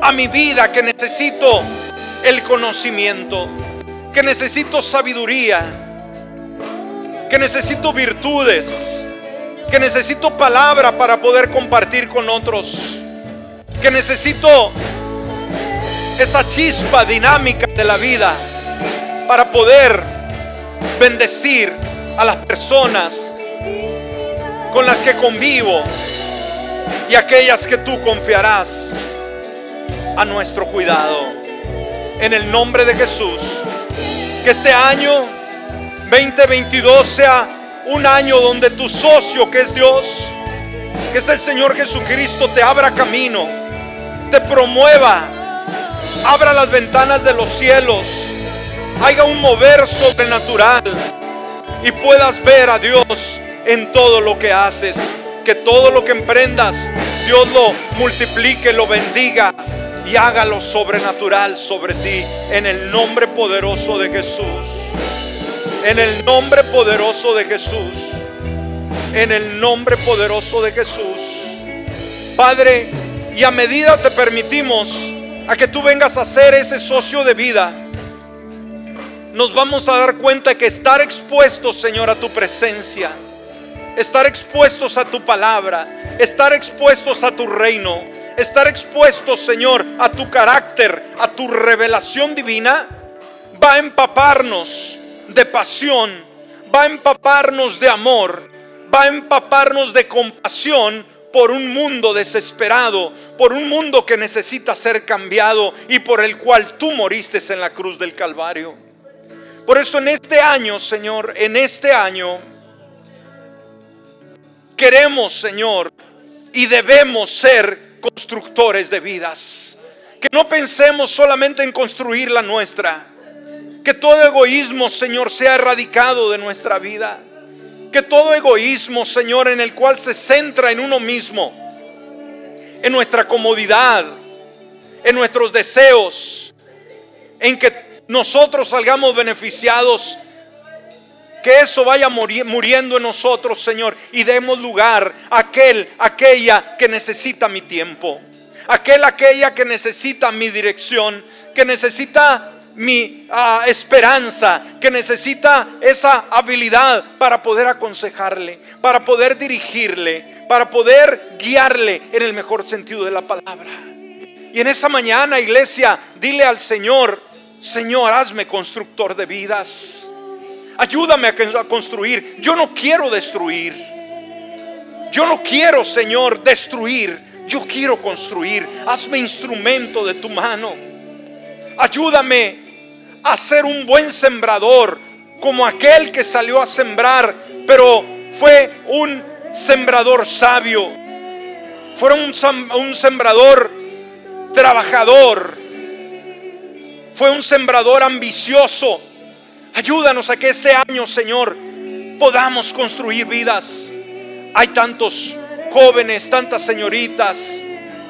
a mi vida que necesito el conocimiento, que necesito sabiduría, que necesito virtudes, que necesito palabra para poder compartir con otros, que necesito esa chispa dinámica de la vida para poder bendecir a las personas con las que convivo y aquellas que tú confiarás a nuestro cuidado. En el nombre de Jesús, que este año 2022 sea un año donde tu socio, que es Dios, que es el Señor Jesucristo, te abra camino, te promueva, abra las ventanas de los cielos, haga un mover sobrenatural y puedas ver a Dios en todo lo que haces. Que todo lo que emprendas, Dios lo multiplique, lo bendiga y haga lo sobrenatural sobre ti. En el nombre poderoso de Jesús. En el nombre poderoso de Jesús. En el nombre poderoso de Jesús. Padre, y a medida te permitimos a que tú vengas a ser ese socio de vida nos vamos a dar cuenta que estar expuestos, Señor, a tu presencia, estar expuestos a tu palabra, estar expuestos a tu reino, estar expuestos, Señor, a tu carácter, a tu revelación divina, va a empaparnos de pasión, va a empaparnos de amor, va a empaparnos de compasión por un mundo desesperado, por un mundo que necesita ser cambiado y por el cual tú moriste en la cruz del Calvario. Por eso en este año, Señor, en este año, queremos, Señor, y debemos ser constructores de vidas Que no pensemos solamente en construir la nuestra. Que todo egoísmo, Señor, sea erradicado de nuestra vida. Que todo egoísmo, Señor, en el cual se centra en uno mismo, en nuestra comodidad, en nuestros deseos, en que nosotros salgamos beneficiados, que eso vaya muriendo en nosotros, Señor, y demos lugar a aquel, aquella que necesita mi tiempo, aquel, aquella que necesita mi dirección, que necesita mi ah, esperanza, que necesita esa habilidad para poder aconsejarle, para poder dirigirle, para poder guiarle en el mejor sentido de la palabra. Y en esa mañana, iglesia, dile al Señor, Señor, hazme constructor de vidas. Ayúdame a construir. Yo no quiero destruir. Yo no quiero, Señor, destruir. Yo quiero construir. Hazme instrumento de tu mano. Ayúdame a ser un buen sembrador, como aquel que salió a sembrar, pero fue un sembrador sabio. Fue un, un sembrador trabajador. Fue un sembrador ambicioso Ayúdanos a que este año, Señor, podamos construir vidas. Hay tantos jóvenes, tantas señoritas,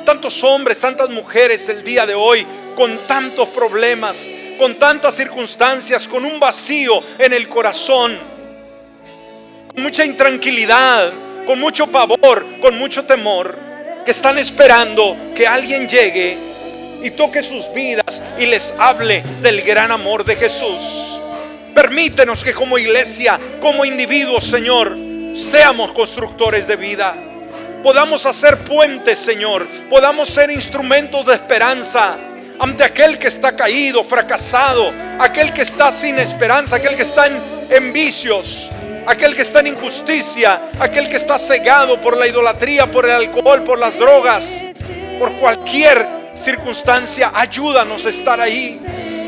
tantos hombres, tantas mujeres el día de hoy con tantos problemas, con tantas circunstancias, con un vacío en el corazón, con mucha intranquilidad, con mucho pavor, con mucho temor, que están esperando que alguien llegue y toque sus vidas y les hable del gran amor de Jesús. Permítenos que como iglesia, como individuos, Señor, seamos constructores de vida. Podamos hacer puentes, Señor. Podamos ser instrumentos de esperanza ante aquel que está caído, fracasado, aquel que está sin esperanza, aquel que está en, vicios, aquel que está en injusticia, aquel que está cegado por la idolatría, por el alcohol, por las drogas, por cualquier circunstancia. Ayúdanos a estar ahí.